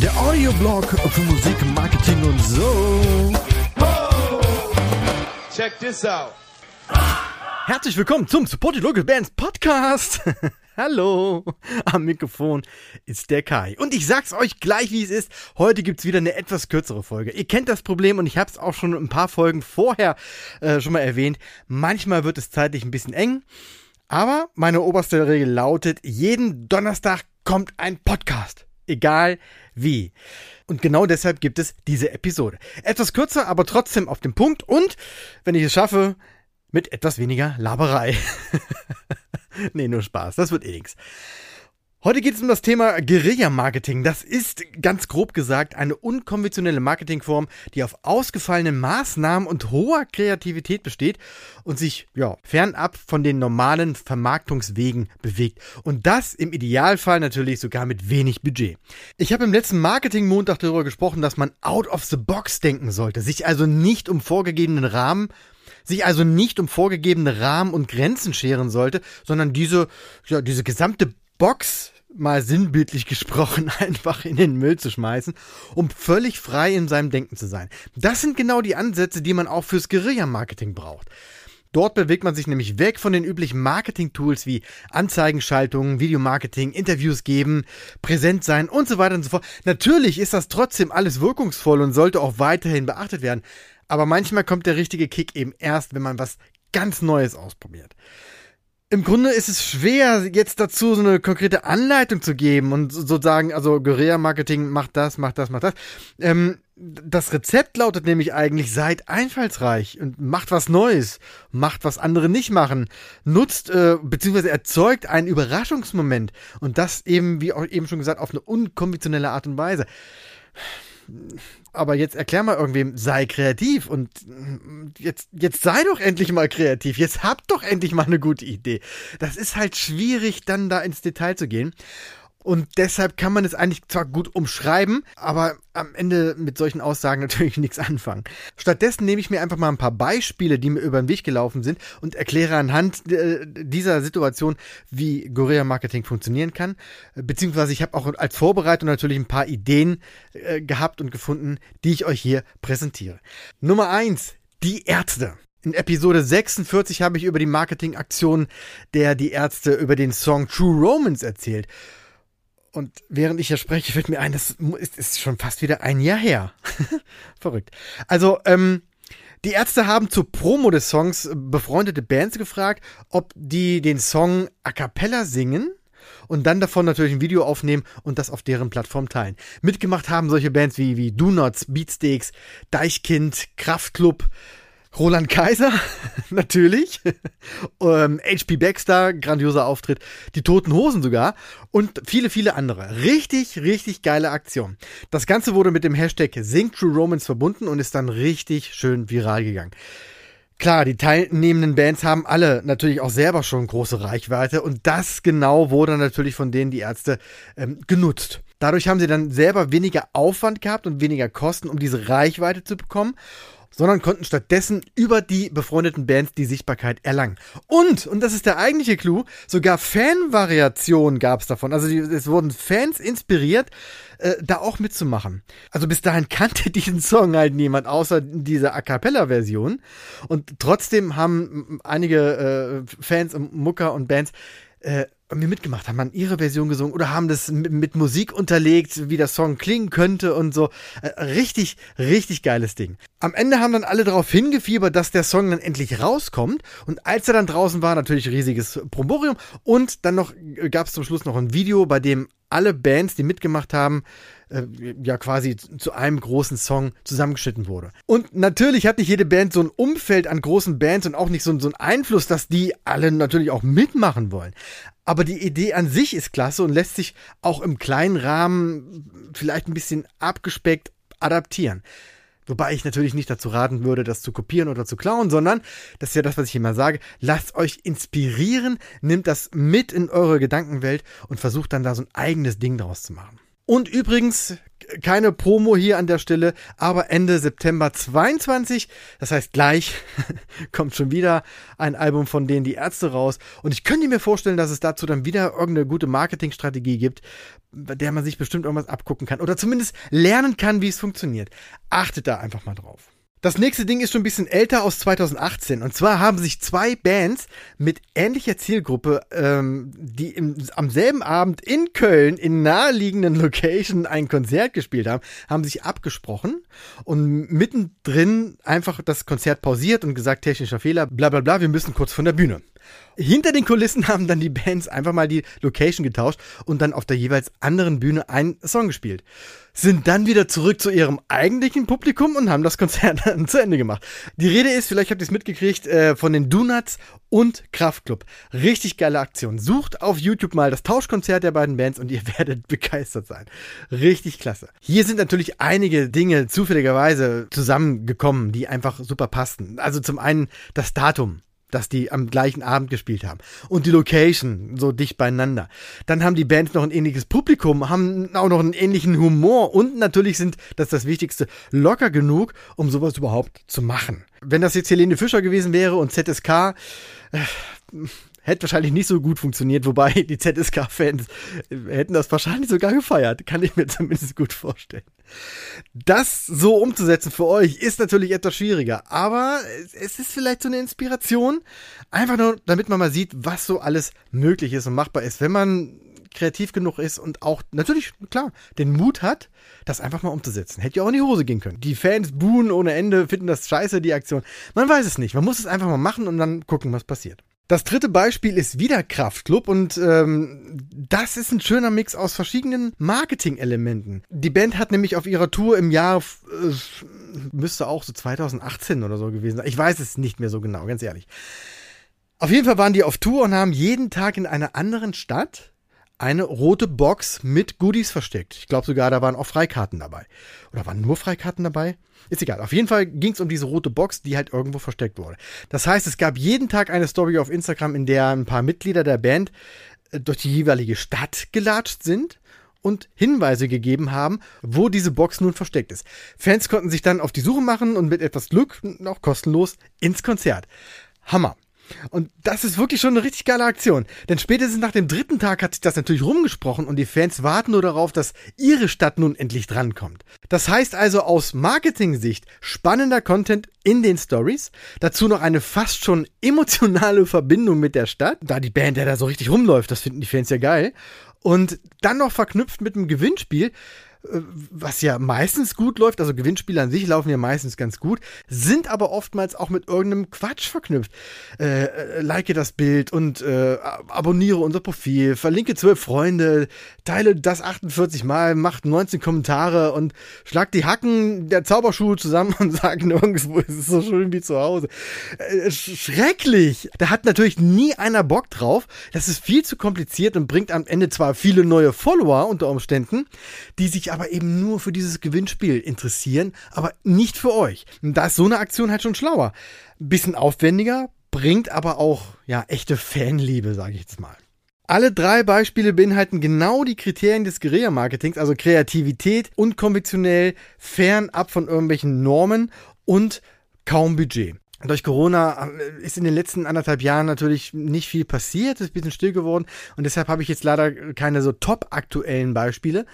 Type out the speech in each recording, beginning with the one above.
Der Audioblog für Musik, Marketing und so. Check this out. Herzlich willkommen zum Support Your Local Bands Podcast. Hallo, am Mikrofon ist der Kai. Und ich sag's euch gleich, wie es ist. Heute gibt's wieder eine etwas kürzere Folge. Ihr kennt das Problem und ich hab's auch schon ein paar Folgen vorher äh, schon mal erwähnt. Manchmal wird es zeitlich ein bisschen eng. Aber meine oberste Regel lautet, jeden Donnerstag kommt ein Podcast. Egal wie. Und genau deshalb gibt es diese Episode. Etwas kürzer, aber trotzdem auf den Punkt und, wenn ich es schaffe, mit etwas weniger Laberei. nee, nur Spaß. Das wird eh nix. Heute geht es um das Thema Guerilla-Marketing. Das ist ganz grob gesagt eine unkonventionelle Marketingform, die auf ausgefallenen Maßnahmen und hoher Kreativität besteht und sich ja, fernab von den normalen Vermarktungswegen bewegt. Und das im Idealfall natürlich sogar mit wenig Budget. Ich habe im letzten Marketing-Montag darüber gesprochen, dass man out of the box denken sollte, sich also nicht um vorgegebenen Rahmen sich also nicht um vorgegebene Rahmen und Grenzen scheren sollte, sondern diese, ja, diese gesamte Box mal sinnbildlich gesprochen einfach in den Müll zu schmeißen, um völlig frei in seinem Denken zu sein. Das sind genau die Ansätze, die man auch fürs Guerilla-Marketing braucht. Dort bewegt man sich nämlich weg von den üblichen Marketing-Tools wie Anzeigenschaltungen, Videomarketing, Interviews geben, präsent sein und so weiter und so fort. Natürlich ist das trotzdem alles wirkungsvoll und sollte auch weiterhin beachtet werden. Aber manchmal kommt der richtige Kick eben erst, wenn man was ganz Neues ausprobiert. Im Grunde ist es schwer, jetzt dazu so eine konkrete Anleitung zu geben und sozusagen, also Guerilla-Marketing macht das, macht das, macht das. Ähm, das Rezept lautet nämlich eigentlich, seid einfallsreich und macht was Neues, macht was andere nicht machen, nutzt äh, bzw. erzeugt einen Überraschungsmoment und das eben, wie auch eben schon gesagt, auf eine unkonventionelle Art und Weise aber jetzt erklär mal irgendwem, sei kreativ und jetzt, jetzt sei doch endlich mal kreativ. Jetzt habt doch endlich mal eine gute Idee. Das ist halt schwierig, dann da ins Detail zu gehen. Und deshalb kann man es eigentlich zwar gut umschreiben, aber am Ende mit solchen Aussagen natürlich nichts anfangen. Stattdessen nehme ich mir einfach mal ein paar Beispiele, die mir über den Weg gelaufen sind und erkläre anhand äh, dieser Situation, wie Gorilla Marketing funktionieren kann. Beziehungsweise ich habe auch als Vorbereitung natürlich ein paar Ideen äh, gehabt und gefunden, die ich euch hier präsentiere. Nummer eins: Die Ärzte. In Episode 46 habe ich über die Marketingaktion der Die Ärzte über den Song True Romance erzählt. Und während ich hier spreche, fällt mir ein, das ist, schon fast wieder ein Jahr her. Verrückt. Also, ähm, die Ärzte haben zur Promo des Songs befreundete Bands gefragt, ob die den Song a cappella singen und dann davon natürlich ein Video aufnehmen und das auf deren Plattform teilen. Mitgemacht haben solche Bands wie, wie Do Nots, Beatsteaks, Deichkind, Kraftklub, Roland Kaiser, natürlich. ähm, HP Baxter, grandioser Auftritt. Die Toten Hosen sogar. Und viele, viele andere. Richtig, richtig geile Aktion. Das Ganze wurde mit dem Hashtag Sing True Romance verbunden und ist dann richtig schön viral gegangen. Klar, die teilnehmenden Bands haben alle natürlich auch selber schon große Reichweite und das genau wurde natürlich von denen die Ärzte ähm, genutzt. Dadurch haben sie dann selber weniger Aufwand gehabt und weniger Kosten, um diese Reichweite zu bekommen sondern konnten stattdessen über die befreundeten Bands die Sichtbarkeit erlangen. Und, und das ist der eigentliche Clou, sogar Fanvariationen gab es davon. Also die, es wurden Fans inspiriert, äh, da auch mitzumachen. Also bis dahin kannte diesen Song halt niemand, außer diese A Cappella-Version. Und trotzdem haben einige äh, Fans, Mucker und Bands äh, irgendwie mitgemacht, haben dann ihre Version gesungen oder haben das mit, mit, Musik unterlegt, wie der Song klingen könnte und so. Äh, richtig, richtig geiles Ding. Am Ende haben dann alle darauf hingefiebert, dass der Song dann endlich rauskommt. Und als er dann draußen war, natürlich riesiges Promborium. Und dann noch äh, gab es zum Schluss noch ein Video, bei dem alle Bands, die mitgemacht haben, äh, ja quasi zu einem großen Song zusammengeschnitten wurde. Und natürlich hat nicht jede Band so ein Umfeld an großen Bands und auch nicht so, so einen Einfluss, dass die alle natürlich auch mitmachen wollen. Aber die Idee an sich ist klasse und lässt sich auch im kleinen Rahmen vielleicht ein bisschen abgespeckt adaptieren. Wobei ich natürlich nicht dazu raten würde, das zu kopieren oder zu klauen, sondern, das ist ja das, was ich immer sage, lasst euch inspirieren, nehmt das mit in eure Gedankenwelt und versucht dann da so ein eigenes Ding draus zu machen. Und übrigens, keine Promo hier an der Stelle, aber Ende September 22, das heißt gleich, kommt schon wieder ein Album von denen die Ärzte raus. Und ich könnte mir vorstellen, dass es dazu dann wieder irgendeine gute Marketingstrategie gibt, der man sich bestimmt irgendwas abgucken kann oder zumindest lernen kann, wie es funktioniert. Achtet da einfach mal drauf. Das nächste Ding ist schon ein bisschen älter aus 2018. Und zwar haben sich zwei Bands mit ähnlicher Zielgruppe, ähm, die im, am selben Abend in Köln in naheliegenden Location ein Konzert gespielt haben, haben sich abgesprochen und mittendrin einfach das Konzert pausiert und gesagt, technischer Fehler, bla bla bla, wir müssen kurz von der Bühne. Hinter den Kulissen haben dann die Bands einfach mal die Location getauscht und dann auf der jeweils anderen Bühne einen Song gespielt. Sind dann wieder zurück zu ihrem eigentlichen Publikum und haben das Konzert dann zu Ende gemacht. Die Rede ist, vielleicht habt ihr es mitgekriegt, äh, von den Donuts und Kraftklub. Richtig geile Aktion. Sucht auf YouTube mal das Tauschkonzert der beiden Bands und ihr werdet begeistert sein. Richtig klasse. Hier sind natürlich einige Dinge zufälligerweise zusammengekommen, die einfach super passten. Also zum einen das Datum dass die am gleichen Abend gespielt haben. Und die Location so dicht beieinander. Dann haben die Bands noch ein ähnliches Publikum, haben auch noch einen ähnlichen Humor und natürlich sind, das ist das Wichtigste, locker genug, um sowas überhaupt zu machen. Wenn das jetzt Helene Fischer gewesen wäre und ZSK, äh, hätte wahrscheinlich nicht so gut funktioniert, wobei die ZSK-Fans hätten das wahrscheinlich sogar gefeiert. Kann ich mir zumindest gut vorstellen. Das so umzusetzen für euch ist natürlich etwas schwieriger, aber es ist vielleicht so eine Inspiration, einfach nur, damit man mal sieht, was so alles möglich ist und machbar ist, wenn man kreativ genug ist und auch natürlich, klar, den Mut hat, das einfach mal umzusetzen. Hätte ja auch in die Hose gehen können. Die Fans buhen ohne Ende, finden das scheiße, die Aktion. Man weiß es nicht. Man muss es einfach mal machen und dann gucken, was passiert. Das dritte Beispiel ist wieder Kraftklub und ähm, das ist ein schöner Mix aus verschiedenen Marketing-Elementen. Die Band hat nämlich auf ihrer Tour im Jahr, äh, müsste auch so 2018 oder so gewesen sein. Ich weiß es nicht mehr so genau, ganz ehrlich. Auf jeden Fall waren die auf Tour und haben jeden Tag in einer anderen Stadt eine rote Box mit Goodies versteckt. Ich glaube sogar, da waren auch Freikarten dabei. Oder waren nur Freikarten dabei? Ist egal. Auf jeden Fall ging es um diese rote Box, die halt irgendwo versteckt wurde. Das heißt, es gab jeden Tag eine Story auf Instagram, in der ein paar Mitglieder der Band äh, durch die jeweilige Stadt gelatscht sind und Hinweise gegeben haben, wo diese Box nun versteckt ist. Fans konnten sich dann auf die Suche machen und mit etwas Glück, auch kostenlos, ins Konzert. Hammer. Und das ist wirklich schon eine richtig geile Aktion. Denn spätestens nach dem dritten Tag hat sich das natürlich rumgesprochen und die Fans warten nur darauf, dass ihre Stadt nun endlich drankommt. Das heißt also aus Marketing-Sicht spannender Content in den Stories, dazu noch eine fast schon emotionale Verbindung mit der Stadt, da die Band ja da so richtig rumläuft, das finden die Fans ja geil. Und dann noch verknüpft mit einem Gewinnspiel, was ja meistens gut läuft, also Gewinnspiele an sich laufen ja meistens ganz gut, sind aber oftmals auch mit irgendeinem Quatsch verknüpft. Äh, äh like das Bild und äh, abonniere unser Profil, verlinke zwölf Freunde, teile das 48 Mal, mach 19 Kommentare und schlag die Hacken der Zauberschuhe zusammen und sag nirgendwo, es ist so schön wie zu Hause. Äh, schrecklich! Da hat natürlich nie einer Bock drauf. Das ist viel zu kompliziert und bringt am Ende zwar viele neue Follower unter Umständen, die sich aber eben nur für dieses Gewinnspiel interessieren, aber nicht für euch. Da ist so eine Aktion halt schon schlauer. Bisschen aufwendiger, bringt aber auch ja echte Fanliebe, sage ich jetzt mal. Alle drei Beispiele beinhalten genau die Kriterien des Guerilla-Marketings, also Kreativität, unkonventionell, fernab von irgendwelchen Normen und kaum Budget. Durch Corona äh, ist in den letzten anderthalb Jahren natürlich nicht viel passiert, ist ein bisschen still geworden und deshalb habe ich jetzt leider keine so top aktuellen Beispiele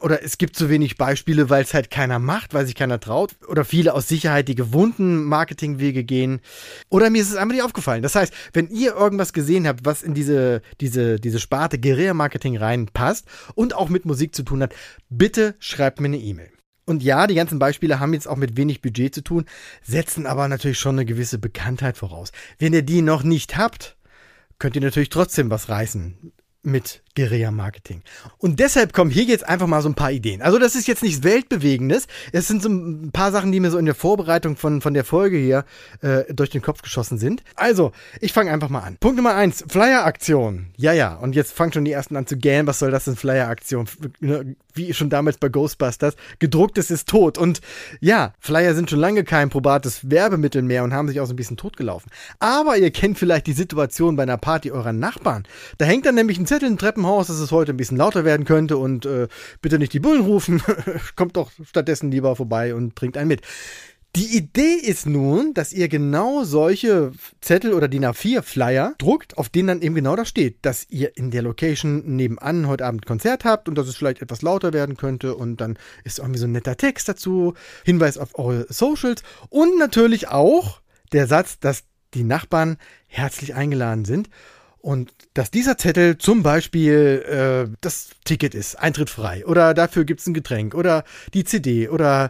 oder es gibt zu wenig Beispiele, weil es halt keiner macht, weil sich keiner traut oder viele aus Sicherheit die gewohnten Marketingwege gehen oder mir ist es einfach nicht aufgefallen. Das heißt, wenn ihr irgendwas gesehen habt, was in diese diese diese Sparte Guerilla Marketing reinpasst und auch mit Musik zu tun hat, bitte schreibt mir eine E-Mail. Und ja, die ganzen Beispiele haben jetzt auch mit wenig Budget zu tun, setzen aber natürlich schon eine gewisse Bekanntheit voraus. Wenn ihr die noch nicht habt, könnt ihr natürlich trotzdem was reißen mit Guerilla-Marketing. Und deshalb kommen hier jetzt einfach mal so ein paar Ideen. Also das ist jetzt nichts Weltbewegendes. Es sind so ein paar Sachen, die mir so in der Vorbereitung von, von der Folge hier äh, durch den Kopf geschossen sind. Also, ich fange einfach mal an. Punkt Nummer eins, Flyer-Aktion. Ja, ja. Und jetzt fangen schon die ersten an zu gähnen. Was soll das denn, Flyer-Aktion? Ne, wie schon damals bei Ghostbusters. Gedrucktes ist tot. Und ja, Flyer sind schon lange kein probates Werbemittel mehr und haben sich auch so ein bisschen totgelaufen. Aber ihr kennt vielleicht die Situation bei einer Party eurer Nachbarn. Da hängt dann nämlich ein Zettel Treppenhaus im Haus, dass es heute ein bisschen lauter werden könnte und äh, bitte nicht die Bullen rufen. Kommt doch stattdessen lieber vorbei und bringt einen mit. Die Idee ist nun, dass ihr genau solche Zettel oder DIN A4 Flyer druckt, auf denen dann eben genau das steht, dass ihr in der Location nebenan heute Abend Konzert habt und dass es vielleicht etwas lauter werden könnte und dann ist irgendwie so ein netter Text dazu, Hinweis auf eure Socials und natürlich auch der Satz, dass die Nachbarn herzlich eingeladen sind und dass dieser Zettel zum Beispiel äh, das Ticket ist, Eintritt frei, oder dafür gibt's ein Getränk, oder die CD, oder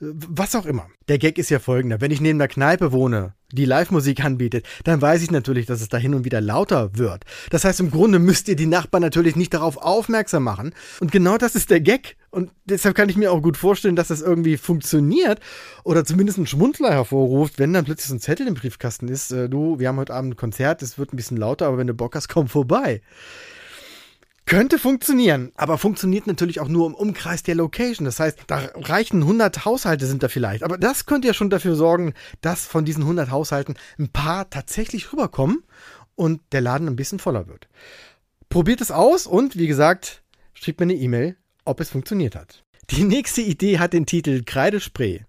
äh, was auch immer. Der Gag ist ja folgender. Wenn ich neben einer Kneipe wohne, die Live-Musik anbietet, dann weiß ich natürlich, dass es da hin und wieder lauter wird. Das heißt, im Grunde müsst ihr die Nachbarn natürlich nicht darauf aufmerksam machen. Und genau das ist der Gag. Und deshalb kann ich mir auch gut vorstellen, dass das irgendwie funktioniert oder zumindest einen Schmunzler hervorruft, wenn dann plötzlich so ein Zettel im Briefkasten ist. Äh, du, wir haben heute Abend ein Konzert, es wird ein bisschen lauter, aber wenn du Bock hast, komm vorbei. Könnte funktionieren, aber funktioniert natürlich auch nur im Umkreis der Location. Das heißt, da reichen 100 Haushalte sind da vielleicht. Aber das könnte ja schon dafür sorgen, dass von diesen 100 Haushalten ein paar tatsächlich rüberkommen und der Laden ein bisschen voller wird. Probiert es aus und wie gesagt, schreibt mir eine E-Mail, ob es funktioniert hat. Die nächste Idee hat den Titel Kreidespray.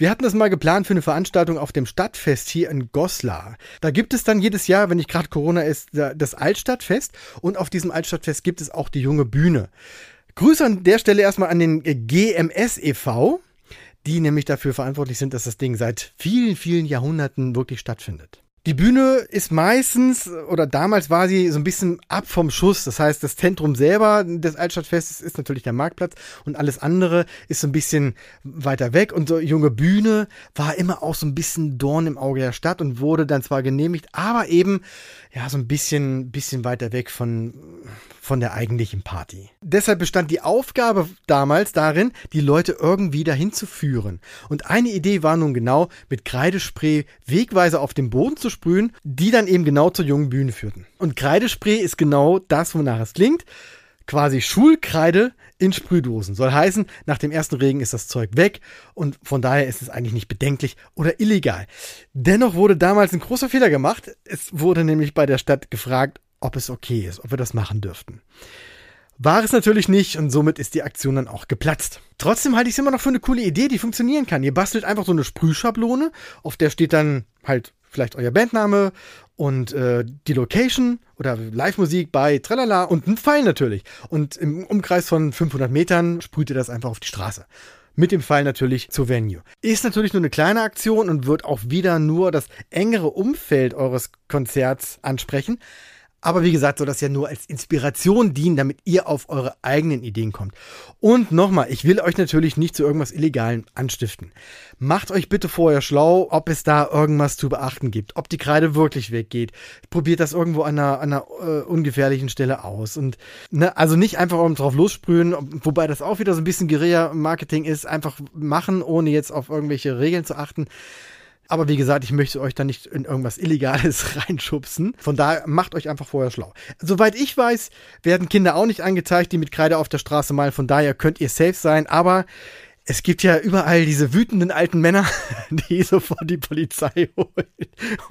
Wir hatten das mal geplant für eine Veranstaltung auf dem Stadtfest hier in Goslar. Da gibt es dann jedes Jahr, wenn nicht gerade Corona ist, das Altstadtfest. Und auf diesem Altstadtfest gibt es auch die junge Bühne. Grüße an der Stelle erstmal an den GMS e.V., die nämlich dafür verantwortlich sind, dass das Ding seit vielen, vielen Jahrhunderten wirklich stattfindet. Die Bühne ist meistens oder damals war sie so ein bisschen ab vom Schuss. Das heißt, das Zentrum selber des Altstadtfestes ist natürlich der Marktplatz und alles andere ist so ein bisschen weiter weg. Und so junge Bühne war immer auch so ein bisschen Dorn im Auge der Stadt und wurde dann zwar genehmigt, aber eben ja so ein bisschen, bisschen weiter weg von, von der eigentlichen Party. Deshalb bestand die Aufgabe damals darin, die Leute irgendwie dahin zu führen. Und eine Idee war nun genau, mit Kreidespray Wegweise auf dem Boden zu sprühen, die dann eben genau zur jungen Bühne führten. Und Kreidespray ist genau das, wonach es klingt. Quasi Schulkreide in Sprühdosen. Soll heißen, nach dem ersten Regen ist das Zeug weg und von daher ist es eigentlich nicht bedenklich oder illegal. Dennoch wurde damals ein großer Fehler gemacht. Es wurde nämlich bei der Stadt gefragt, ob es okay ist, ob wir das machen dürften. War es natürlich nicht und somit ist die Aktion dann auch geplatzt. Trotzdem halte ich es immer noch für eine coole Idee, die funktionieren kann. Ihr bastelt einfach so eine Sprühschablone, auf der steht dann halt vielleicht euer Bandname und äh, die Location oder Live-Musik bei Tralala und ein Pfeil natürlich. Und im Umkreis von 500 Metern sprüht ihr das einfach auf die Straße. Mit dem Pfeil natürlich zur Venue. Ist natürlich nur eine kleine Aktion und wird auch wieder nur das engere Umfeld eures Konzerts ansprechen. Aber wie gesagt, soll das ja nur als Inspiration dienen, damit ihr auf eure eigenen Ideen kommt. Und nochmal, ich will euch natürlich nicht zu irgendwas Illegalen anstiften. Macht euch bitte vorher schlau, ob es da irgendwas zu beachten gibt, ob die Kreide wirklich weggeht. Probiert das irgendwo an einer, an einer äh, ungefährlichen Stelle aus. Und ne, also nicht einfach drauf lossprühen, wobei das auch wieder so ein bisschen Guerilla-Marketing ist, einfach machen, ohne jetzt auf irgendwelche Regeln zu achten. Aber wie gesagt, ich möchte euch da nicht in irgendwas Illegales reinschubsen. Von daher macht euch einfach vorher schlau. Soweit ich weiß, werden Kinder auch nicht angezeigt, die mit Kreide auf der Straße malen. Von daher könnt ihr safe sein. Aber es gibt ja überall diese wütenden alten Männer, die sofort die Polizei holen.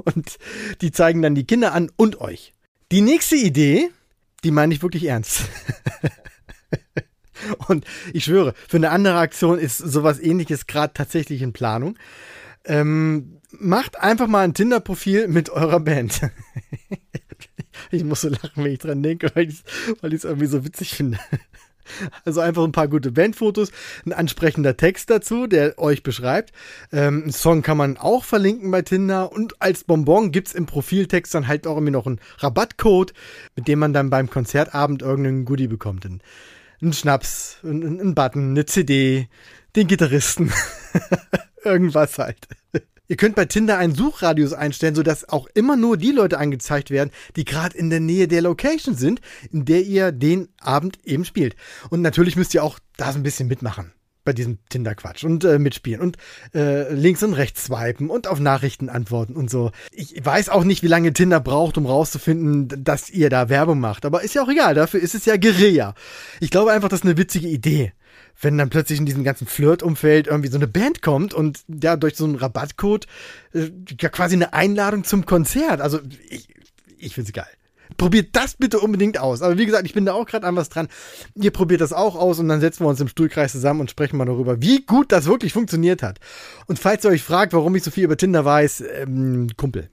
Und die zeigen dann die Kinder an und euch. Die nächste Idee, die meine ich wirklich ernst. Und ich schwöre, für eine andere Aktion ist sowas ähnliches gerade tatsächlich in Planung. Ähm, macht einfach mal ein Tinder-Profil mit eurer Band. ich muss so lachen, wenn ich dran denke, weil ich es irgendwie so witzig finde. Also einfach ein paar gute Bandfotos, ein ansprechender Text dazu, der euch beschreibt. Ähm, einen Song kann man auch verlinken bei Tinder und als Bonbon gibt's im Profiltext dann halt auch irgendwie noch einen Rabattcode, mit dem man dann beim Konzertabend irgendeinen Goodie bekommt. Ein Schnaps, ein, ein Button, eine CD, den Gitarristen. Irgendwas halt. Ihr könnt bei Tinder einen Suchradius einstellen, sodass auch immer nur die Leute angezeigt werden, die gerade in der Nähe der Location sind, in der ihr den Abend eben spielt. Und natürlich müsst ihr auch da so ein bisschen mitmachen bei diesem Tinder-Quatsch und äh, mitspielen und äh, links und rechts swipen und auf Nachrichten antworten und so. Ich weiß auch nicht, wie lange Tinder braucht, um rauszufinden, dass ihr da Werbung macht, aber ist ja auch egal, dafür ist es ja Guerilla. Ich glaube einfach, das ist eine witzige Idee wenn dann plötzlich in diesem ganzen Flirt-Umfeld irgendwie so eine Band kommt und ja, durch so einen Rabattcode äh, ja quasi eine Einladung zum Konzert. Also ich, ich find's geil. Probiert das bitte unbedingt aus. Aber wie gesagt, ich bin da auch gerade an was dran. Ihr probiert das auch aus und dann setzen wir uns im Stuhlkreis zusammen und sprechen mal darüber, wie gut das wirklich funktioniert hat. Und falls ihr euch fragt, warum ich so viel über Tinder weiß, ähm, Kumpel.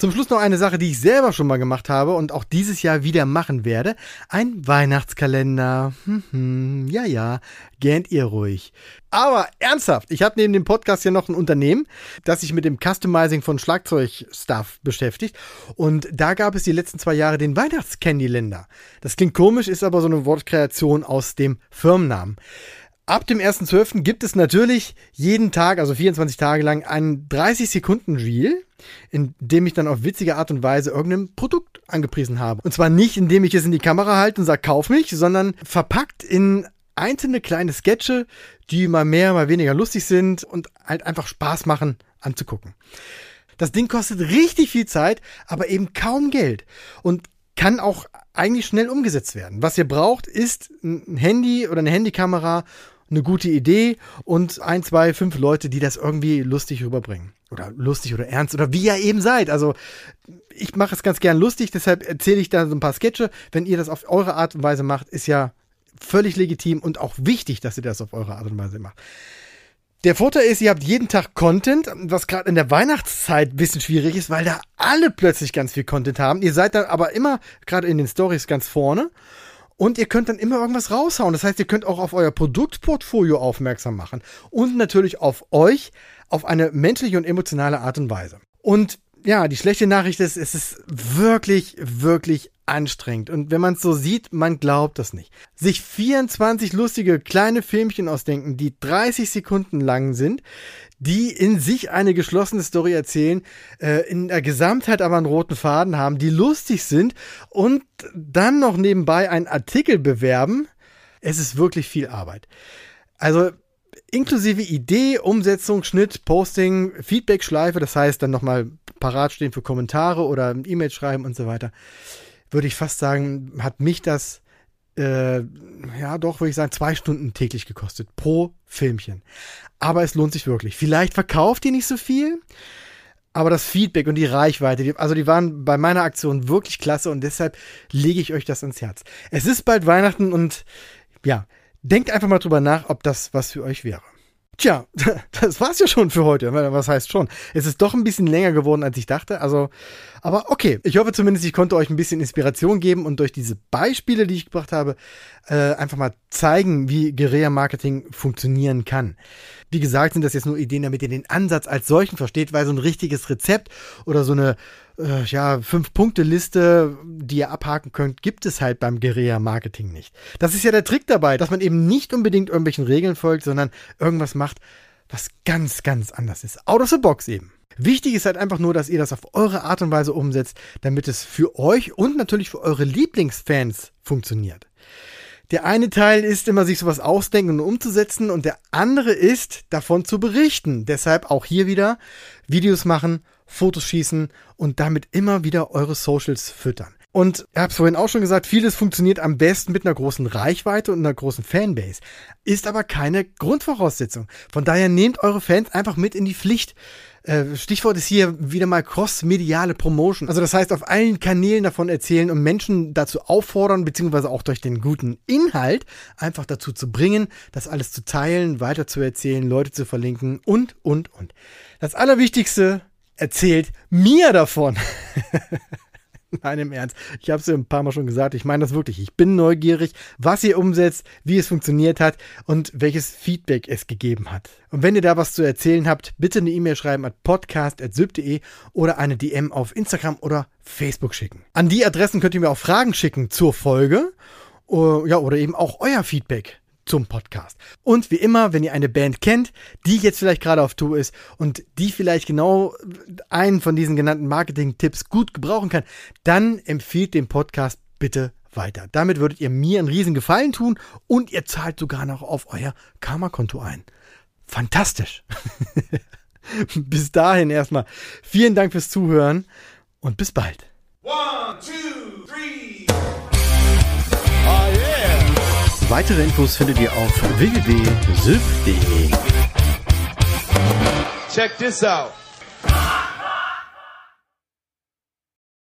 Zum Schluss noch eine Sache, die ich selber schon mal gemacht habe und auch dieses Jahr wieder machen werde. Ein Weihnachtskalender. Hm, hm, ja, ja, gähnt ihr ruhig. Aber ernsthaft, ich habe neben dem Podcast ja noch ein Unternehmen, das sich mit dem Customizing von Schlagzeugstuff beschäftigt. Und da gab es die letzten zwei Jahre den Weihnachtscandyländer. Das klingt komisch, ist aber so eine Wortkreation aus dem Firmennamen. Ab dem 1.12. gibt es natürlich jeden Tag, also 24 Tage lang, einen 30-Sekunden-Reel, in dem ich dann auf witzige Art und Weise irgendein Produkt angepriesen habe. Und zwar nicht, indem ich es in die Kamera halte und sage, kauf mich, sondern verpackt in einzelne kleine Sketche, die mal mehr, mal weniger lustig sind und halt einfach Spaß machen anzugucken. Das Ding kostet richtig viel Zeit, aber eben kaum Geld und kann auch eigentlich schnell umgesetzt werden. Was ihr braucht, ist ein Handy oder eine Handykamera eine gute Idee und ein, zwei, fünf Leute, die das irgendwie lustig rüberbringen. Oder lustig oder ernst oder wie ihr eben seid. Also ich mache es ganz gern lustig, deshalb erzähle ich da so ein paar Sketche. Wenn ihr das auf eure Art und Weise macht, ist ja völlig legitim und auch wichtig, dass ihr das auf eure Art und Weise macht. Der Vorteil ist, ihr habt jeden Tag Content, was gerade in der Weihnachtszeit ein bisschen schwierig ist, weil da alle plötzlich ganz viel Content haben. Ihr seid dann aber immer gerade in den Stories ganz vorne. Und ihr könnt dann immer irgendwas raushauen. Das heißt, ihr könnt auch auf euer Produktportfolio aufmerksam machen. Und natürlich auf euch auf eine menschliche und emotionale Art und Weise. Und ja, die schlechte Nachricht ist, es ist wirklich, wirklich anstrengend. Und wenn man es so sieht, man glaubt das nicht. Sich 24 lustige kleine Filmchen ausdenken, die 30 Sekunden lang sind, die in sich eine geschlossene Story erzählen, äh, in der Gesamtheit aber einen roten Faden haben, die lustig sind und dann noch nebenbei einen Artikel bewerben. Es ist wirklich viel Arbeit. Also inklusive Idee, Umsetzung, Schnitt, Posting, Feedback-Schleife, das heißt dann nochmal parat stehen für Kommentare oder E-Mail schreiben und so weiter, würde ich fast sagen, hat mich das äh, ja doch, würde ich sagen, zwei Stunden täglich gekostet pro Filmchen. Aber es lohnt sich wirklich. Vielleicht verkauft ihr nicht so viel, aber das Feedback und die Reichweite, die, also die waren bei meiner Aktion wirklich klasse und deshalb lege ich euch das ans Herz. Es ist bald Weihnachten und ja, denkt einfach mal drüber nach, ob das was für euch wäre. Tja, das war's ja schon für heute. Was heißt schon? Es ist doch ein bisschen länger geworden, als ich dachte. Also, aber okay. Ich hoffe zumindest, ich konnte euch ein bisschen Inspiration geben und durch diese Beispiele, die ich gebracht habe, äh, einfach mal zeigen, wie Guerilla-Marketing funktionieren kann. Wie gesagt, sind das jetzt nur Ideen, damit ihr den Ansatz als solchen versteht, weil so ein richtiges Rezept oder so eine äh, ja, Fünf-Punkte-Liste, die ihr abhaken könnt, gibt es halt beim Guerilla-Marketing nicht. Das ist ja der Trick dabei, dass man eben nicht unbedingt irgendwelchen Regeln folgt, sondern irgendwas macht, was ganz, ganz anders ist. Out of the box eben. Wichtig ist halt einfach nur, dass ihr das auf eure Art und Weise umsetzt, damit es für euch und natürlich für eure Lieblingsfans funktioniert. Der eine Teil ist immer, sich sowas ausdenken und umzusetzen und der andere ist, davon zu berichten. Deshalb auch hier wieder Videos machen, Fotos schießen und damit immer wieder eure Socials füttern. Und ich habe es vorhin auch schon gesagt, vieles funktioniert am besten mit einer großen Reichweite und einer großen Fanbase. Ist aber keine Grundvoraussetzung. Von daher nehmt eure Fans einfach mit in die Pflicht. Äh, Stichwort ist hier wieder mal cross-mediale Promotion. Also das heißt, auf allen Kanälen davon erzählen und Menschen dazu auffordern, beziehungsweise auch durch den guten Inhalt einfach dazu zu bringen, das alles zu teilen, weiter zu erzählen, Leute zu verlinken und, und, und. Das Allerwichtigste, erzählt mir davon. Nein, im Ernst. Ich habe es ja ein paar Mal schon gesagt. Ich meine das wirklich. Ich bin neugierig, was ihr umsetzt, wie es funktioniert hat und welches Feedback es gegeben hat. Und wenn ihr da was zu erzählen habt, bitte eine E-Mail schreiben at podcast.syb.de oder eine DM auf Instagram oder Facebook schicken. An die Adressen könnt ihr mir auch Fragen schicken zur Folge. Ja, oder eben auch euer Feedback zum Podcast. Und wie immer, wenn ihr eine Band kennt, die jetzt vielleicht gerade auf Tour ist und die vielleicht genau einen von diesen genannten Marketing-Tipps gut gebrauchen kann, dann empfiehlt den Podcast bitte weiter. Damit würdet ihr mir einen riesen Gefallen tun und ihr zahlt sogar noch auf euer Karma-Konto ein. Fantastisch. bis dahin erstmal vielen Dank fürs Zuhören und bis bald. One, two, three. Weitere Infos findet ihr auf www.sylph.de. Check this out.